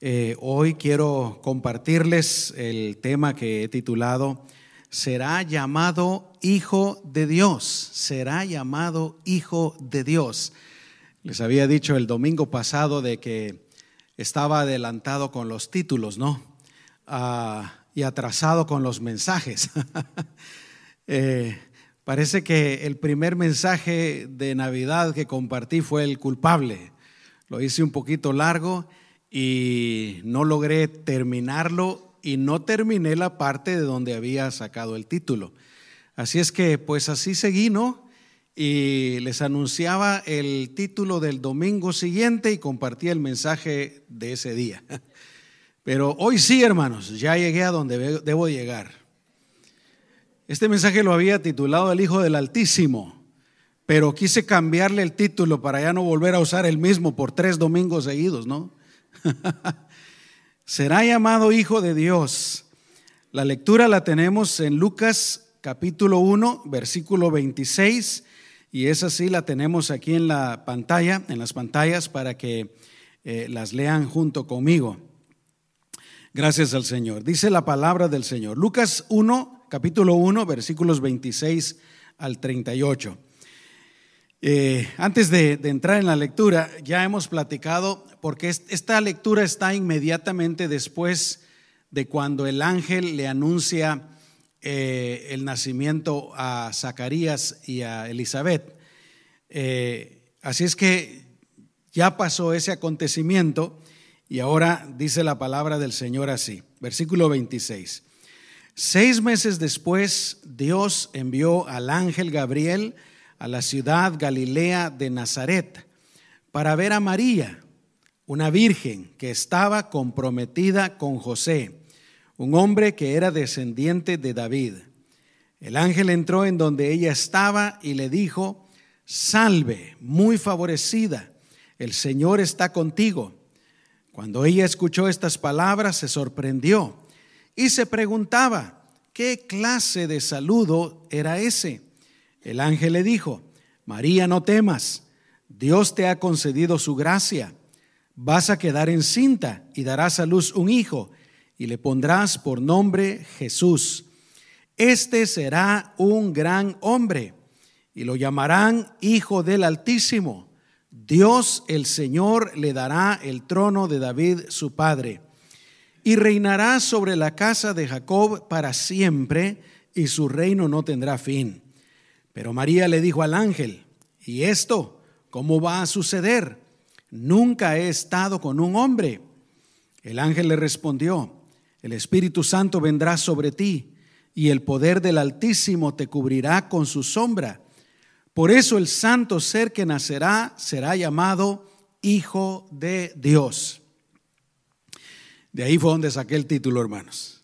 Eh, hoy quiero compartirles el tema que he titulado Será llamado Hijo de Dios, será llamado Hijo de Dios. Les había dicho el domingo pasado de que estaba adelantado con los títulos, ¿no? Ah, y atrasado con los mensajes. Eh, parece que el primer mensaje de Navidad que compartí fue el culpable. Lo hice un poquito largo y no logré terminarlo y no terminé la parte de donde había sacado el título. Así es que pues así seguí, ¿no? Y les anunciaba el título del domingo siguiente y compartí el mensaje de ese día. Pero hoy sí, hermanos, ya llegué a donde debo llegar. Este mensaje lo había titulado El Hijo del Altísimo, pero quise cambiarle el título para ya no volver a usar el mismo por tres domingos seguidos, ¿no? Será llamado Hijo de Dios. La lectura la tenemos en Lucas capítulo 1, versículo 26, y esa sí la tenemos aquí en la pantalla, en las pantallas, para que eh, las lean junto conmigo. Gracias al Señor. Dice la palabra del Señor. Lucas 1, capítulo 1, versículos 26 al 38. Eh, antes de, entrar en la lectura, ya hemos platicado, porque esta lectura está inmediatamente después de cuando el ángel le anuncia eh, el nacimiento a Zacarías y a Elizabeth. Eh, así es que ya pasó ese acontecimiento y ahora dice la palabra del Señor así, versículo 26. Seis meses después, Dios envió al ángel Gabriel, a la ciudad Galilea de Nazaret para ver a María, una virgen que estaba comprometida con José, un hombre que era descendiente de David. El ángel entró en donde ella estaba y le dijo, salve, muy favorecida, el Señor está contigo. Cuando ella escuchó estas palabras se sorprendió y se preguntaba, ¿qué clase de saludo era ese? El ángel le dijo, María, no temas, Dios te ha concedido su gracia. Vas a quedar encinta y darás a luz un hijo y le pondrás por nombre Jesús. Este será un gran hombre y lo llamarán Hijo del Altísimo. Dios el Señor le dará el trono de David su padre y reinará sobre la casa de Jacob para siempre y su reino no tendrá fin. Pero María le dijo al ángel, ¿y esto cómo va a suceder? Nunca he estado con un hombre. El ángel le respondió, el Espíritu Santo vendrá sobre ti y el poder del Altísimo te cubrirá con su sombra. Por eso el santo ser que nacerá será llamado Hijo de Dios. De ahí fue donde saqué el título, hermanos.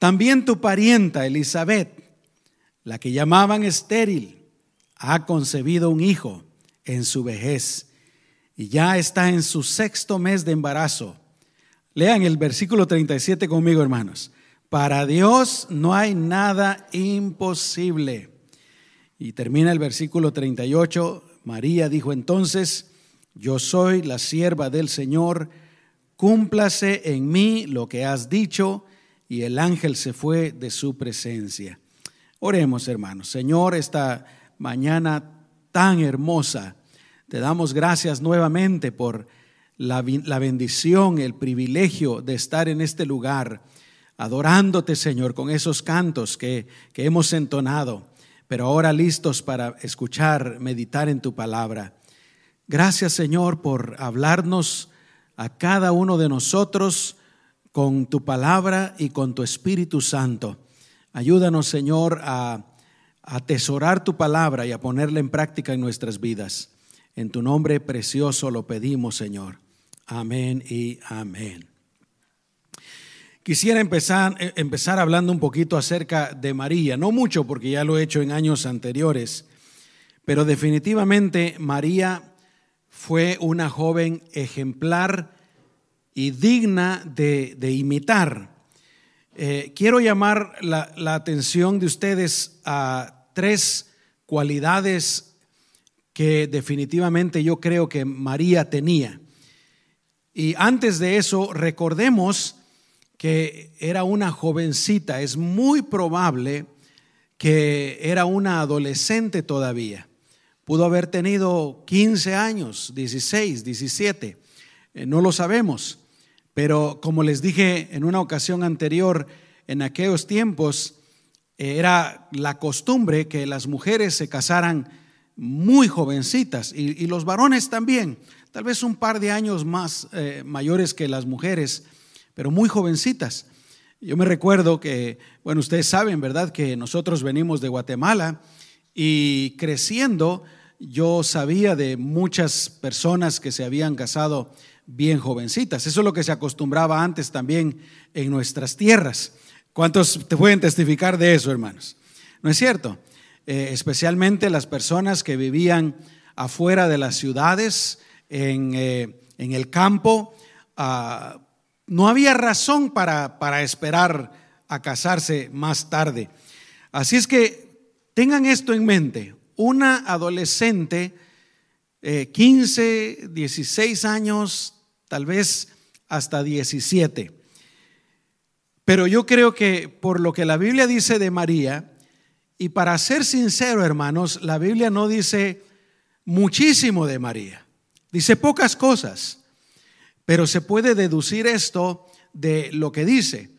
También tu parienta Elizabeth la que llamaban estéril, ha concebido un hijo en su vejez y ya está en su sexto mes de embarazo. Lean el versículo 37 conmigo, hermanos. Para Dios no hay nada imposible. Y termina el versículo 38. María dijo entonces, yo soy la sierva del Señor, cúmplase en mí lo que has dicho. Y el ángel se fue de su presencia. Oremos, hermanos. Señor, esta mañana tan hermosa, te damos gracias nuevamente por la, bendición, el privilegio de estar en este lugar, adorándote, Señor, con esos cantos que, que hemos entonado, pero ahora listos para escuchar, meditar en tu palabra. Gracias, Señor, por hablarnos a cada uno de nosotros con tu palabra y con tu Espíritu Santo. Ayúdanos, Señor, a atesorar tu palabra y a ponerla en práctica en nuestras vidas. En tu nombre precioso lo pedimos, Señor. Amén y amén. Quisiera empezar, eh, empezar hablando un poquito acerca de María, no mucho porque ya lo he hecho en años anteriores, pero definitivamente María fue una joven ejemplar y digna de, de imitar. Eh, quiero llamar la, atención de ustedes a tres cualidades que definitivamente yo creo que María tenía. Y antes de eso, recordemos que era una jovencita. Es muy probable que era una adolescente todavía. Pudo haber tenido 15 años, 16, 17, eh, no lo sabemos. Pero como les dije en una ocasión anterior, en aquellos tiempos eh, era la costumbre que las mujeres se casaran muy jovencitas y, los varones también, tal vez un par de años más eh, mayores que las mujeres, pero muy jovencitas. Yo me recuerdo que, bueno, ustedes saben, ¿verdad? Que nosotros venimos de Guatemala y creciendo yo sabía de muchas personas que se habían casado bien jovencitas. Eso es lo que se acostumbraba antes también en nuestras tierras. ¿Cuántos te pueden testificar de eso, hermanos? ¿No es cierto? Eh, especialmente las personas que vivían afuera de las ciudades, en, eh, el campo, ah, no había razón para, para esperar a casarse más tarde. Así es que tengan esto en mente. Una adolescente, 15, eh, 16 años, tal vez hasta 17. Pero yo creo que por lo que la Biblia dice de María, y para ser sincero, hermanos, la Biblia no dice muchísimo de María, dice pocas cosas, pero se puede deducir esto de lo que dice.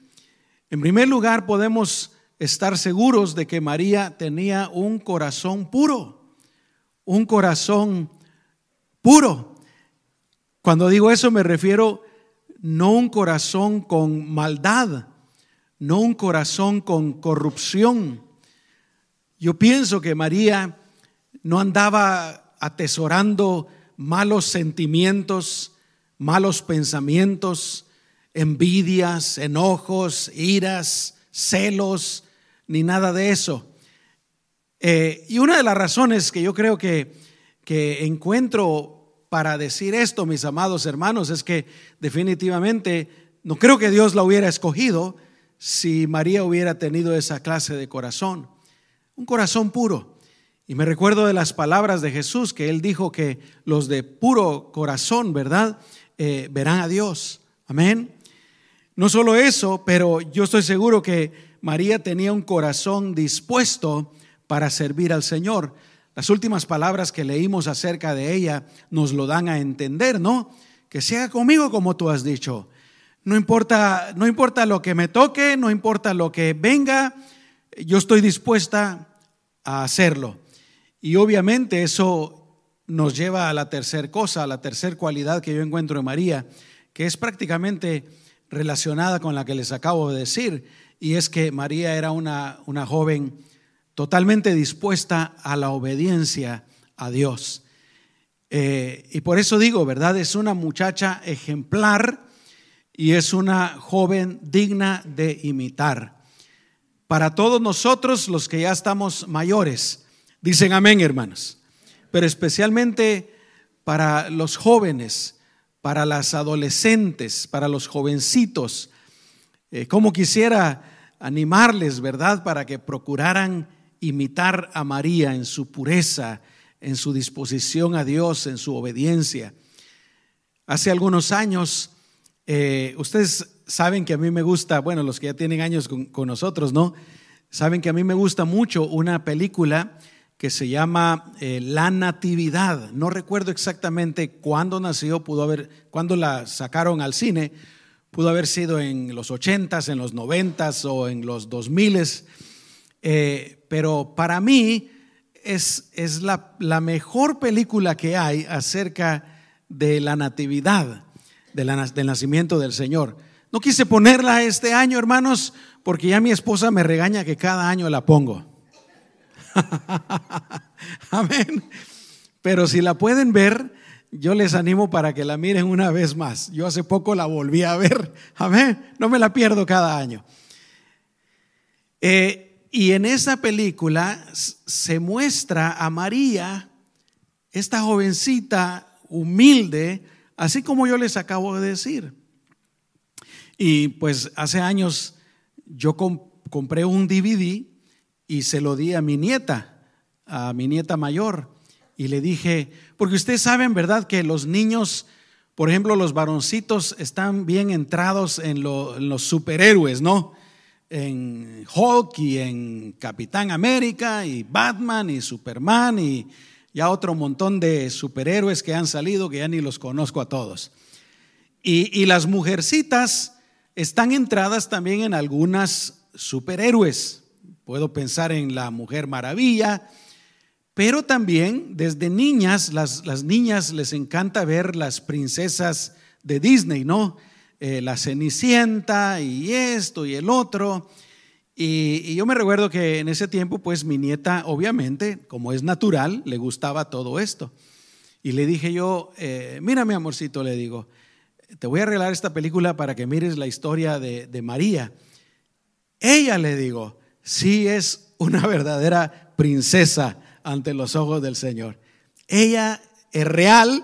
En primer lugar, podemos estar seguros de que María tenía un corazón puro, un corazón puro. Cuando digo eso me refiero no un corazón con maldad, no un corazón con corrupción. Yo pienso que María no andaba atesorando malos sentimientos, malos pensamientos, envidias, enojos, iras, celos, ni nada de eso. Eh, y una de las razones que yo creo que, que encuentro para decir esto, mis amados hermanos, es que definitivamente no creo que Dios la hubiera escogido si María hubiera tenido esa clase de corazón, un corazón puro. Y me recuerdo de las palabras de Jesús que él dijo que los de puro corazón, ¿verdad? Eh, verán a Dios. Amén. No solo eso, pero yo estoy seguro que María tenía un corazón dispuesto para servir al Señor. Las últimas palabras que leímos acerca de ella nos lo dan a entender, ¿no? Que sea conmigo como tú has dicho. No importa, no importa lo que me toque, no importa lo que venga, yo estoy dispuesta a hacerlo. Y obviamente eso nos lleva a la tercera cosa, a la tercera cualidad que yo encuentro en María, que es prácticamente relacionada con la que les acabo de decir, y es que María era una, una joven totalmente dispuesta a la obediencia a Dios. Eh, y por eso digo, ¿verdad? Es una muchacha ejemplar y es una joven digna de imitar. Para todos nosotros, los que ya estamos mayores, dicen amén, hermanos, pero especialmente para los jóvenes, para las adolescentes, para los jovencitos. Eh, como quisiera animarles, ¿verdad?, para que procuraran imitar a María en su pureza, en su disposición a Dios, en su obediencia. Hace algunos años, eh, ustedes saben que a mí me gusta, bueno, los que ya tienen años con, nosotros, ¿no? Saben que a mí me gusta mucho una película que se llama eh, La Natividad. No recuerdo exactamente cuándo nació, pudo haber, cuándo la sacaron al cine, pudo haber sido en los 80s, en los 90s o en los 2000s, eh, pero para mí es, es la, la, mejor película que hay acerca de la natividad, del nacimiento del Señor. No quise ponerla este año, hermanos, porque ya mi esposa me regaña que cada año la pongo. Amén. Pero si la pueden ver, yo les animo para que la miren una vez más. Yo hace poco la volví a ver. Amén. No me la pierdo cada año. Eh, y en esa película se muestra a María, esta jovencita humilde, así como yo les acabo de decir. Y pues hace años yo compré un DVD y se lo di a mi nieta, a mi nieta mayor, y le dije, porque ustedes saben, ¿verdad?, que los niños Por ejemplo, los varoncitos están bien entrados en, en los superhéroes, ¿no? En Hulk y en Capitán América y Batman y Superman y ya otro montón de superhéroes que han salido que ya ni los conozco a todos. Y, las mujercitas están entradas también en algunas superhéroes. Puedo pensar en la Mujer Maravilla, pero también desde niñas, las, las niñas les encanta ver las princesas de Disney, ¿no? Eh, la Cenicienta y esto y el otro. Y, yo me recuerdo que en ese tiempo, pues mi nieta, obviamente, como es natural, le gustaba todo esto. Y le dije yo, eh, mira mi amorcito, le digo, te voy a arreglar esta película para que mires la historia de, de María. Ella, le digo, sí es una verdadera princesa ante los ojos del Señor. Ella es real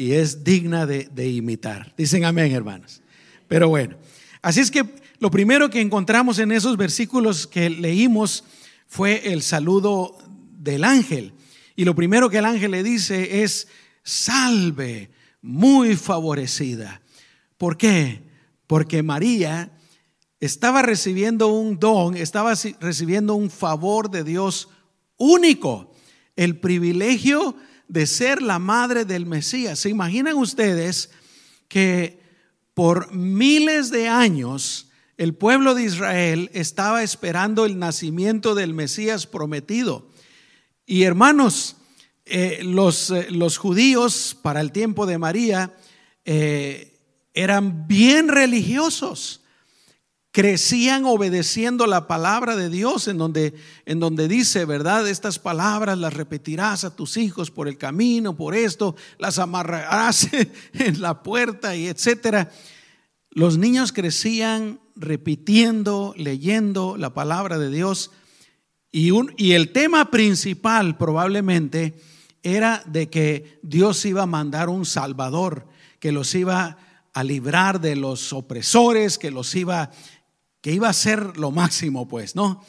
y es digna de, imitar. Dicen amén, hermanos. Pero bueno, así es que lo primero que encontramos en esos versículos que leímos fue el saludo del ángel. Y lo primero que el ángel le dice es, salve, muy favorecida. ¿Por qué? Porque María estaba recibiendo un don, estaba recibiendo un favor de Dios único, el privilegio de ser la madre del Mesías. ¿Se imaginan ustedes que por miles de años el pueblo de Israel estaba esperando el nacimiento del Mesías prometido. Y hermanos, eh, los, eh, los, judíos para el tiempo de María eh, eran bien religiosos. Crecían obedeciendo la palabra de Dios en donde, en donde dice, ¿verdad? Estas palabras las repetirás a tus hijos por el camino, por esto, las amarrarás en la puerta y etcétera. Los niños crecían repitiendo, leyendo la palabra de Dios y, un, y el tema principal probablemente era de que Dios iba a mandar un Salvador, que los iba a librar de los opresores, que los iba, que iba a ser lo máximo, pues, ¿no?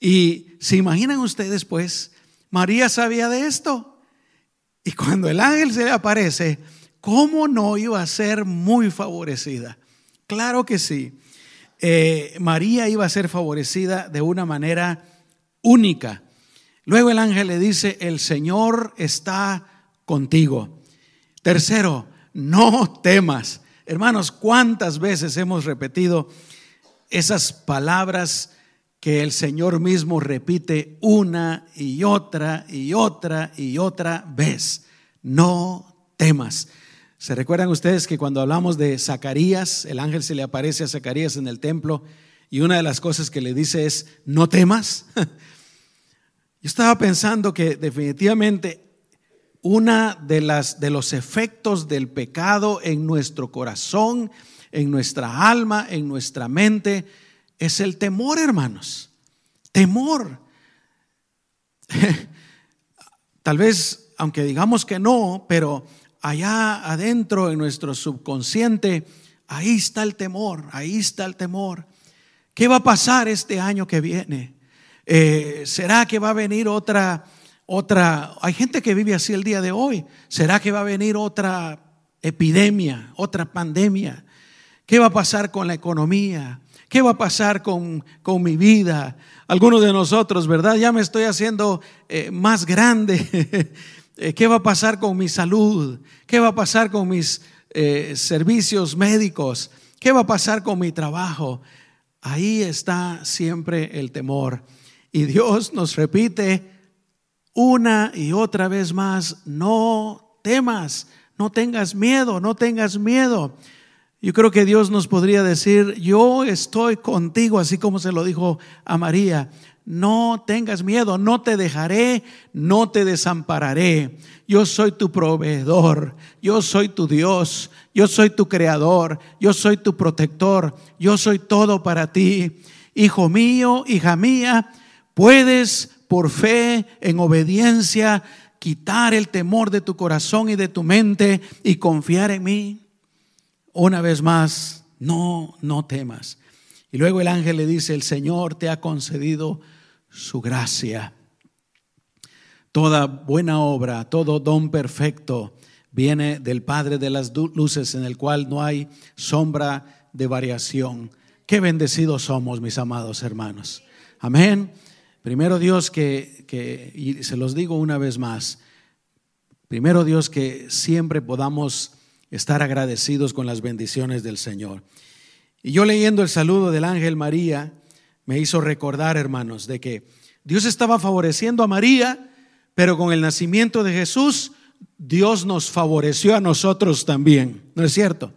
Y se imaginan ustedes, pues, María sabía de esto. Y cuando el ángel se le aparece, ¿cómo no iba a ser muy favorecida? Claro que sí. Eh, María iba a ser favorecida de una manera única. Luego el ángel le dice, el Señor está contigo. Tercero, no temas. Hermanos, ¿cuántas veces hemos repetido esas palabras que el Señor mismo repite una y otra y otra y otra vez? No temas. ¿Se recuerdan ustedes que cuando hablamos de Zacarías, el ángel se le aparece a Zacarías en el templo y una de las cosas que le dice es, no temas? Yo estaba pensando que definitivamente una de las de los efectos del pecado en nuestro corazón, en nuestra alma, en nuestra mente es el temor, hermanos. Temor. Tal vez aunque digamos que no, pero allá adentro en nuestro subconsciente, ahí está el temor, ahí está el temor. ¿Qué va a pasar este año que viene? Eh, ¿Será que va a venir otra, otra? Hay gente que vive así el día de hoy. ¿Será que va a venir otra epidemia, otra pandemia? ¿Qué va a pasar con la economía? ¿Qué va a pasar con, con mi vida? Algunos de nosotros, ¿verdad? Ya me estoy haciendo eh, más grande. Eh, ¿Qué va a pasar con mi salud? ¿Qué va a pasar con mis eh, servicios médicos? ¿Qué va a pasar con mi trabajo? Ahí está siempre el temor. Y Dios nos repite una y otra vez más, no temas, no tengas miedo, no tengas miedo. Yo creo que Dios nos podría decir, yo estoy contigo, así como se lo dijo a María. No tengas miedo, no te dejaré, no te desampararé. Yo soy tu proveedor, yo soy tu Dios, yo soy tu creador, yo soy tu protector, yo soy todo para ti. Hijo mío, hija mía, puedes por fe, en obediencia, quitar el temor de tu corazón y de tu mente y confiar en mí. Una vez más, no, no temas. Y luego el ángel le dice, el Señor te ha concedido su gracia. Toda buena obra, todo don perfecto viene del Padre de las luces, en el cual no hay sombra de variación. Qué bendecidos somos, mis amados hermanos. Amén. Primero Dios que, que, y se los digo una vez más, primero Dios que siempre podamos estar agradecidos con las bendiciones del Señor. Y yo leyendo el saludo del ángel María, me hizo recordar, hermanos, de que Dios estaba favoreciendo a María, pero con el nacimiento de Jesús, Dios nos favoreció a nosotros también. ¿No es cierto?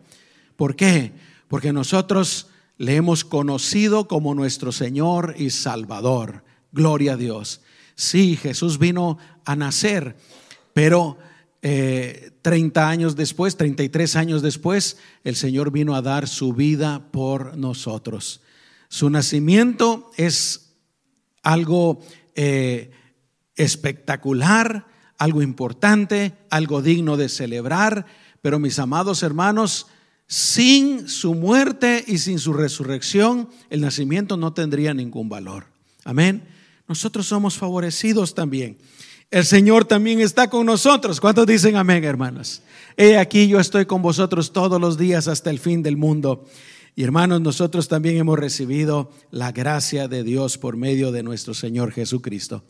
¿Por qué? Porque nosotros le hemos conocido como nuestro Señor y Salvador. Gloria a Dios. Sí, Jesús vino a nacer, pero 30 eh, años después, 33 años después, el Señor vino a dar su vida por nosotros. Su nacimiento es algo eh, espectacular, algo importante, algo digno de celebrar, pero mis amados hermanos, sin su muerte y sin su resurrección, el nacimiento no tendría ningún valor. Amén. Nosotros somos favorecidos también. El Señor también está con nosotros. ¿Cuántos dicen amén, hermanos? He aquí yo estoy con vosotros todos los días hasta el fin del mundo. Y hermanos, nosotros también hemos recibido la gracia de Dios por medio de nuestro Señor Jesucristo.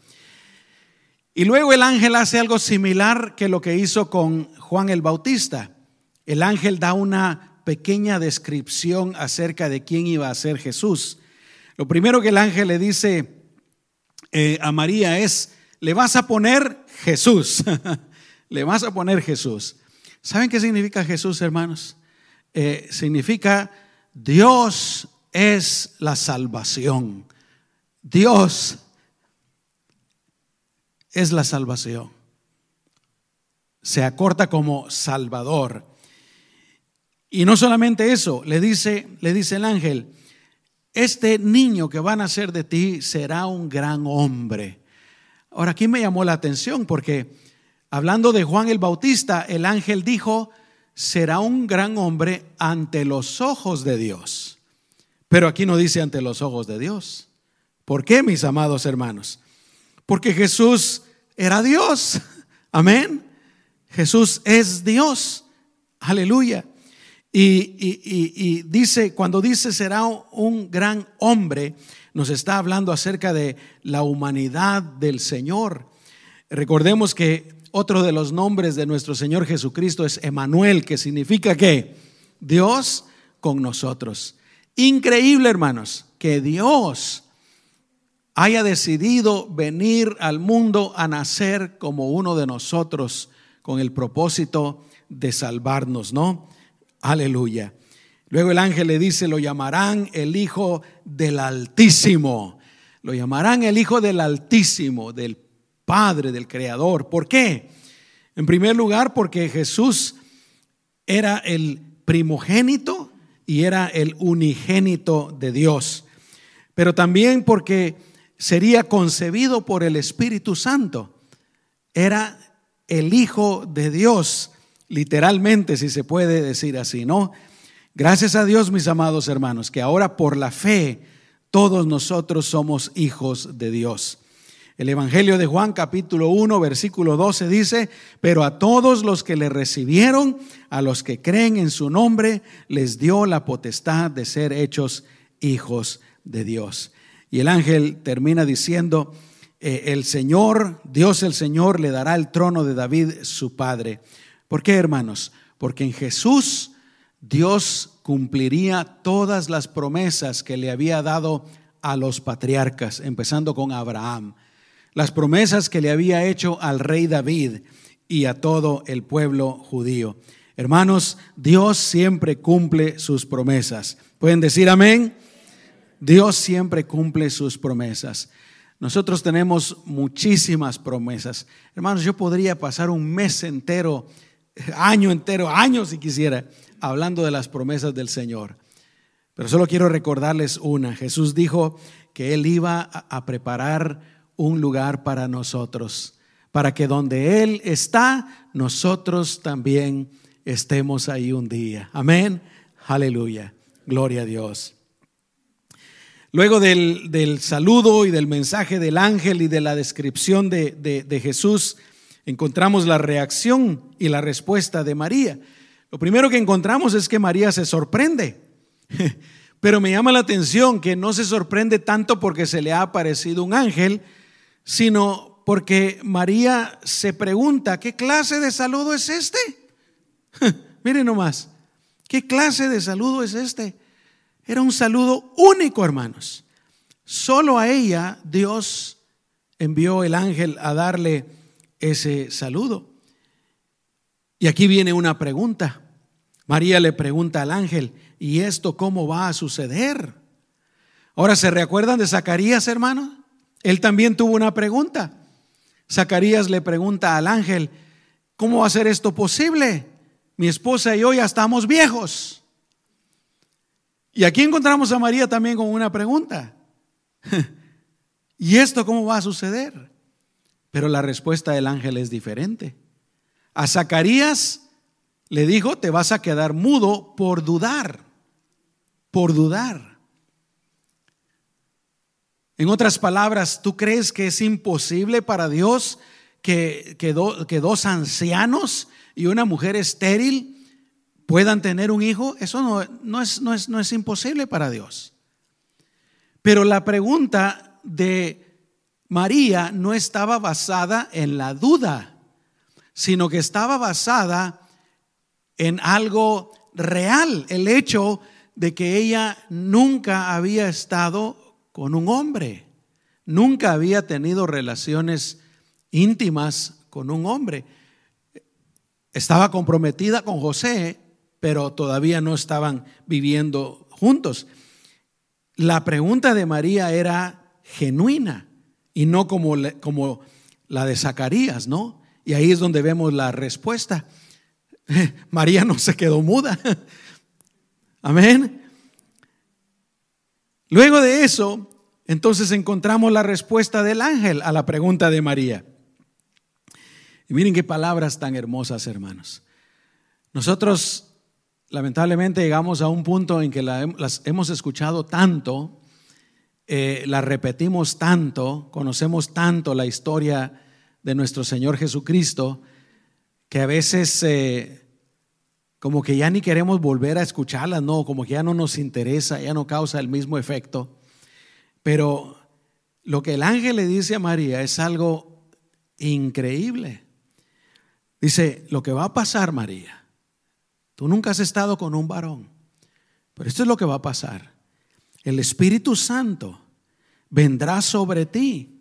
Y luego el ángel hace algo similar que lo que hizo con Juan el Bautista. El ángel da una pequeña descripción acerca de quién iba a ser Jesús. Lo primero que el ángel le dice eh, a María es, le vas a poner Jesús, le vas a poner Jesús. ¿Saben qué significa Jesús, hermanos? Eh, significa Dios es la salvación. Dios es la salvación. Se acorta como Salvador. Y no solamente eso, le dice, le dice el ángel, este niño que va a nacer de ti será un gran hombre. Ahora aquí me llamó la atención porque hablando de Juan el Bautista, el ángel dijo, será un gran hombre ante los ojos de Dios. Pero aquí no dice ante los ojos de Dios. ¿Por qué, mis amados hermanos? Porque Jesús era Dios. Amén. Jesús es Dios. Aleluya. Y, dice, cuando dice será un gran hombre, nos está hablando acerca de la humanidad del Señor. Recordemos que otro de los nombres de nuestro Señor Jesucristo es Emanuel, que significa que Dios con nosotros. Increíble, hermanos, que Dios haya decidido venir al mundo a nacer como uno de nosotros con el propósito de salvarnos, ¿no? Aleluya. Luego el ángel le dice, lo llamarán el Hijo del Altísimo. Lo llamarán el Hijo del Altísimo, del Padre, del Creador. ¿Por qué? En primer lugar, porque Jesús era el primogénito y era el unigénito de Dios. Pero también porque sería concebido por el Espíritu Santo. Era el Hijo de Dios literalmente, si se puede decir así, ¿no? Gracias a Dios, mis amados hermanos, que ahora por la fe todos nosotros somos hijos de Dios. El Evangelio de Juan capítulo 1 versículo 12 dice, pero a todos los que le recibieron, a los que creen en su nombre, les dio la potestad de ser hechos hijos de Dios. Y el ángel termina diciendo, eh, el Señor, Dios el Señor, le dará el trono de David, su padre ¿Por qué, hermanos? Porque en Jesús Dios cumpliría todas las promesas que le había dado a los patriarcas, empezando con Abraham, las promesas que le había hecho al rey David y a todo el pueblo judío. Hermanos, Dios siempre cumple sus promesas. ¿Pueden decir amén? Dios siempre cumple sus promesas. Nosotros tenemos muchísimas promesas. Hermanos, yo podría pasar un mes entero año entero, años si quisiera, hablando de las promesas del Señor. Pero solo quiero recordarles una. Jesús dijo que Él iba a preparar un lugar para nosotros, para que donde Él está, nosotros también estemos ahí un día. Amén. Aleluya. Gloria a Dios. Luego del, saludo y del mensaje del ángel y de la descripción de, Jesús, encontramos la reacción y la respuesta de María. Lo primero que encontramos es que María se sorprende. Pero me llama la atención que no se sorprende tanto porque se le ha aparecido un ángel, sino porque María se pregunta, ¿qué clase de saludo es este? Miren nomás, ¿qué clase de saludo es este? Era un saludo único, hermanos. Solo a ella Dios envió el ángel a darle ese saludo. Y aquí viene una pregunta. María le pregunta al ángel, ¿y esto cómo va a suceder? Ahora, ¿se recuerdan de Zacarías, hermano? Él también tuvo una pregunta. Zacarías le pregunta al ángel, ¿cómo va a ser esto posible? Mi esposa y yo ya estamos viejos. Y aquí encontramos a María también con una pregunta. ¿Y esto cómo va a suceder? Pero la respuesta del ángel es diferente. A Zacarías le dijo, te vas a quedar mudo por dudar, por dudar. En otras palabras, ¿tú crees que es imposible para Dios que, que, dos ancianos y una mujer estéril puedan tener un hijo? Eso no, no, es, no, es, no es imposible para Dios. Pero la pregunta de María no estaba basada en la duda, sino que estaba basada en algo real, el hecho de que ella nunca había estado con un hombre. Nunca había tenido relaciones íntimas con un hombre. Estaba comprometida con José, pero todavía no estaban viviendo juntos. La pregunta de María era genuina y no como, como la de Zacarías, ¿no? Y ahí es donde vemos la respuesta. María no se quedó muda. Amén. Luego de eso, entonces encontramos la respuesta del ángel a la pregunta de María. Y miren qué palabras tan hermosas, hermanos. Nosotros, lamentablemente, llegamos a un punto en que las hemos escuchado tanto, eh, las repetimos tanto, conocemos tanto la historia de nuestro Señor Jesucristo, que a veces eh, como que ya ni queremos volver a escucharlas, no, como que ya no nos interesa, ya no causa el mismo efecto. Pero lo que el ángel le dice a María es algo increíble. Dice, lo que va a pasar, María, tú nunca has estado con un varón, pero esto es lo que va a pasar. El Espíritu Santo vendrá sobre ti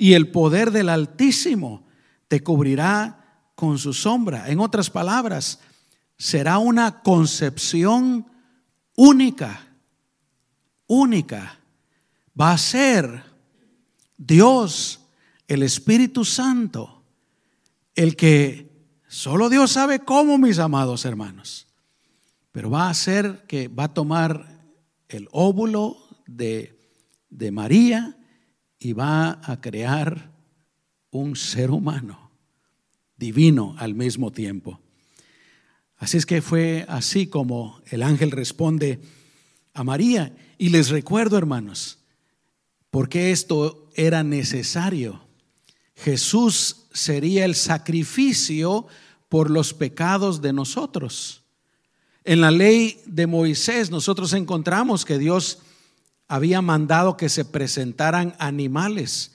y el poder del Altísimo te cubrirá con su sombra. En otras palabras, será una concepción única, única. Va a ser Dios, el Espíritu Santo, el que solo Dios sabe cómo, mis amados hermanos, pero va a ser que va a tomar el óvulo de, de María y va a crear un ser humano divino al mismo tiempo. Así es que fue así como el ángel responde a María. Y les recuerdo, hermanos, por qué esto era necesario. Jesús sería el sacrificio por los pecados de nosotros. En la ley de Moisés nosotros encontramos que Dios había mandado que se presentaran animales.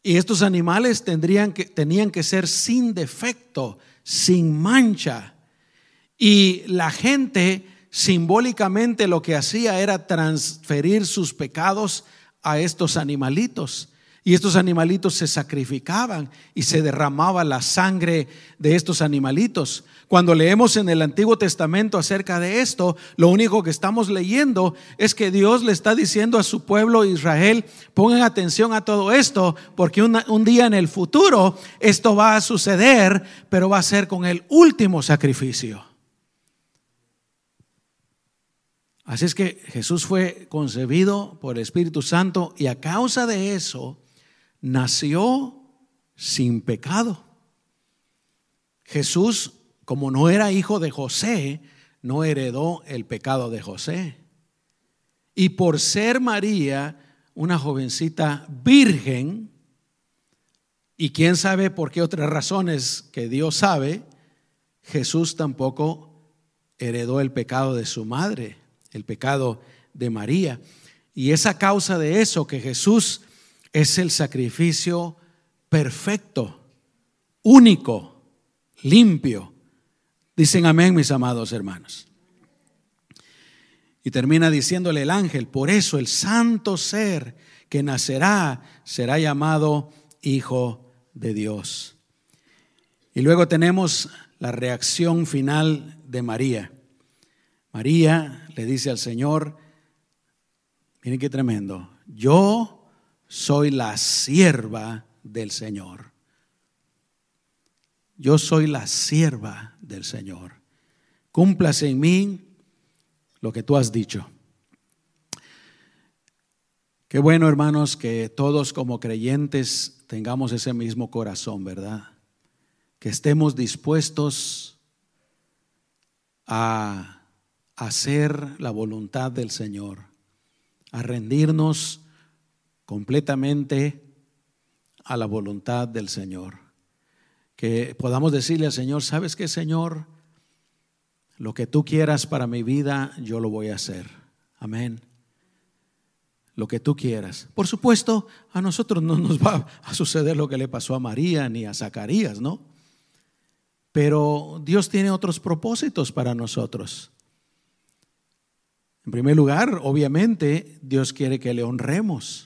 Y estos animales tendrían que, tenían que ser sin defecto, sin mancha. Y la gente simbólicamente lo que hacía era transferir sus pecados a estos animalitos. Y estos animalitos se sacrificaban y se derramaba la sangre de estos animalitos. Cuando leemos en el Antiguo Testamento acerca de esto, lo único que estamos leyendo es que Dios le está diciendo a su pueblo Israel, pongan atención a todo esto, porque un día en el futuro esto va a suceder, pero va a ser con el último sacrificio. Así es que Jesús fue concebido por el Espíritu Santo y a causa de eso nació sin pecado. Jesús, como no era hijo de José, no heredó el pecado de José. Y por ser María una jovencita virgen, Y quién sabe por qué otras razones que Dios sabe, Jesús tampoco heredó el pecado de su madre, el pecado de María. Y es a causa de eso que Jesús es el sacrificio perfecto, único, limpio. Dicen amén, mis amados hermanos. Y termina diciéndole el ángel, por eso el santo ser que nacerá será llamado Hijo de Dios. Y luego tenemos la reacción final de María. María le dice al Señor, miren qué tremendo, yo soy la sierva del Señor. Yo soy la sierva del Señor. Cúmplase en mí lo que tú has dicho. Qué bueno, hermanos, que todos como creyentes tengamos ese mismo corazón, ¿verdad? Que estemos dispuestos a hacer la voluntad del Señor, a rendirnos completamente a la voluntad del Señor. Que podamos decirle al Señor, ¿sabes qué, Señor? Lo que tú quieras para mi vida, yo lo voy a hacer. Amén. Lo que tú quieras. Por supuesto, a nosotros no nos va a suceder lo que le pasó a María ni a Zacarías, ¿no? Pero Dios tiene otros propósitos para nosotros. En primer lugar, obviamente, Dios quiere que le honremos.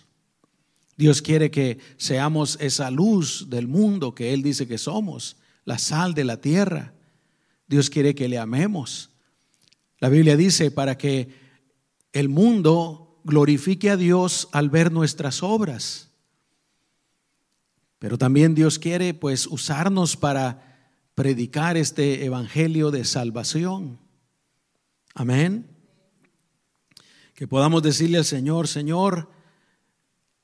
Dios quiere que seamos esa luz del mundo que Él dice que somos, la sal de la tierra. Dios quiere que le amemos. La Biblia dice para que el mundo glorifique a Dios al ver nuestras obras. Pero también Dios quiere pues usarnos para predicar este evangelio de salvación. Amén. Que podamos decirle al Señor, Señor,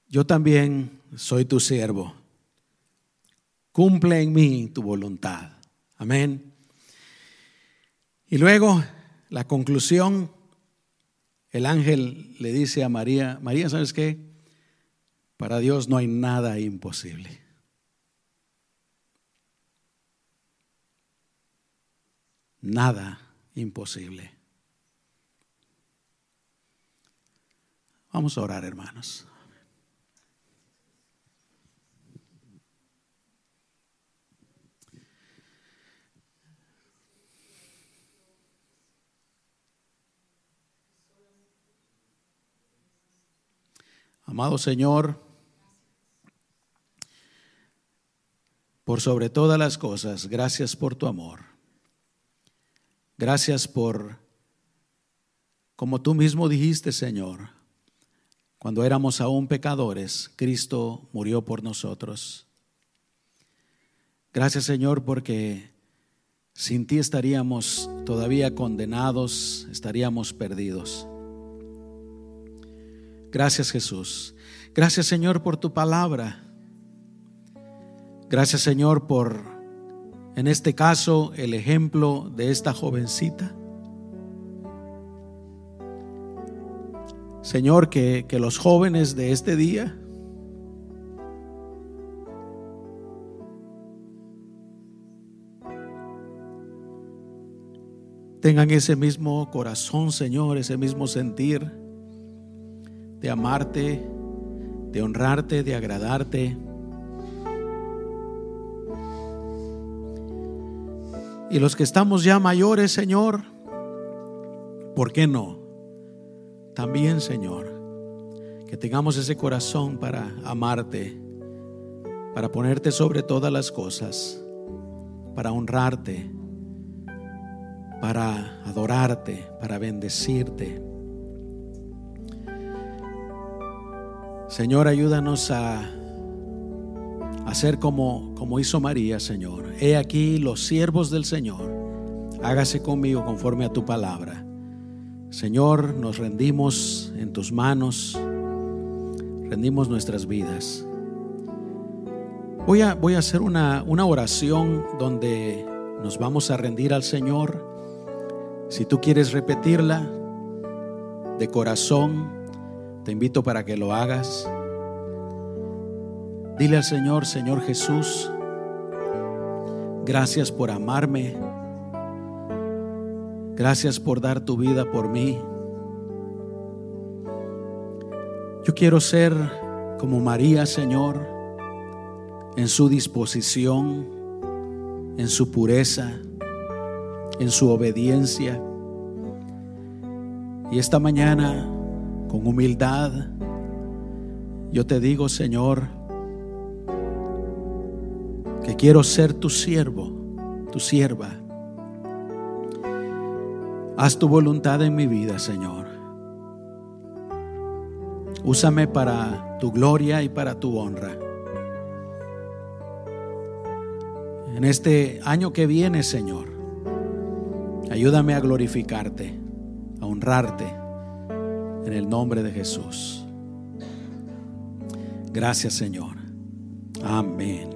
yo también soy tu siervo. Cumple en mí tu voluntad. Amén. Y luego, la conclusión, el ángel le dice a María, María, ¿sabes qué? Para Dios no hay nada imposible. Nada imposible. Vamos a orar, hermanos. Amado Señor, por sobre todas las cosas, gracias por tu amor. Gracias por, como tú mismo dijiste, Señor, cuando éramos aún pecadores, Cristo murió por nosotros. Gracias, Señor, porque sin ti estaríamos todavía condenados, estaríamos perdidos. Gracias Jesús. Gracias Señor por tu palabra. Gracias Señor por, en este caso, el ejemplo de esta jovencita. Señor, que, que los jóvenes de este día tengan ese mismo corazón, Señor, ese mismo sentir de amarte, de honrarte, de agradarte. Y los que estamos ya mayores, Señor, ¿por qué no? También, Señor, que tengamos ese corazón para amarte, para ponerte sobre todas las cosas, para honrarte, para adorarte, para bendecirte. Señor, ayúdanos a hacer como, como hizo María, Señor. He aquí los siervos del Señor. Hágase conmigo conforme a tu palabra. Señor, nos rendimos en tus manos. Rendimos nuestras vidas. Voy a, voy a hacer una, una oración donde nos vamos a rendir al Señor. Si tú quieres repetirla de corazón, te invito para que lo hagas. Dile al Señor, Señor Jesús, gracias por amarme. Gracias por dar tu vida por mí. Yo quiero ser como María, Señor, en su disposición, en su pureza, en su obediencia. Y esta mañana, con humildad, yo te digo, Señor, que quiero ser tu siervo, tu sierva. Haz tu voluntad en mi vida, Señor. Úsame para tu gloria y para tu honra. En este año que viene, Señor, ayúdame a glorificarte, a honrarte en el nombre de Jesús. Gracias, Señor. Amén.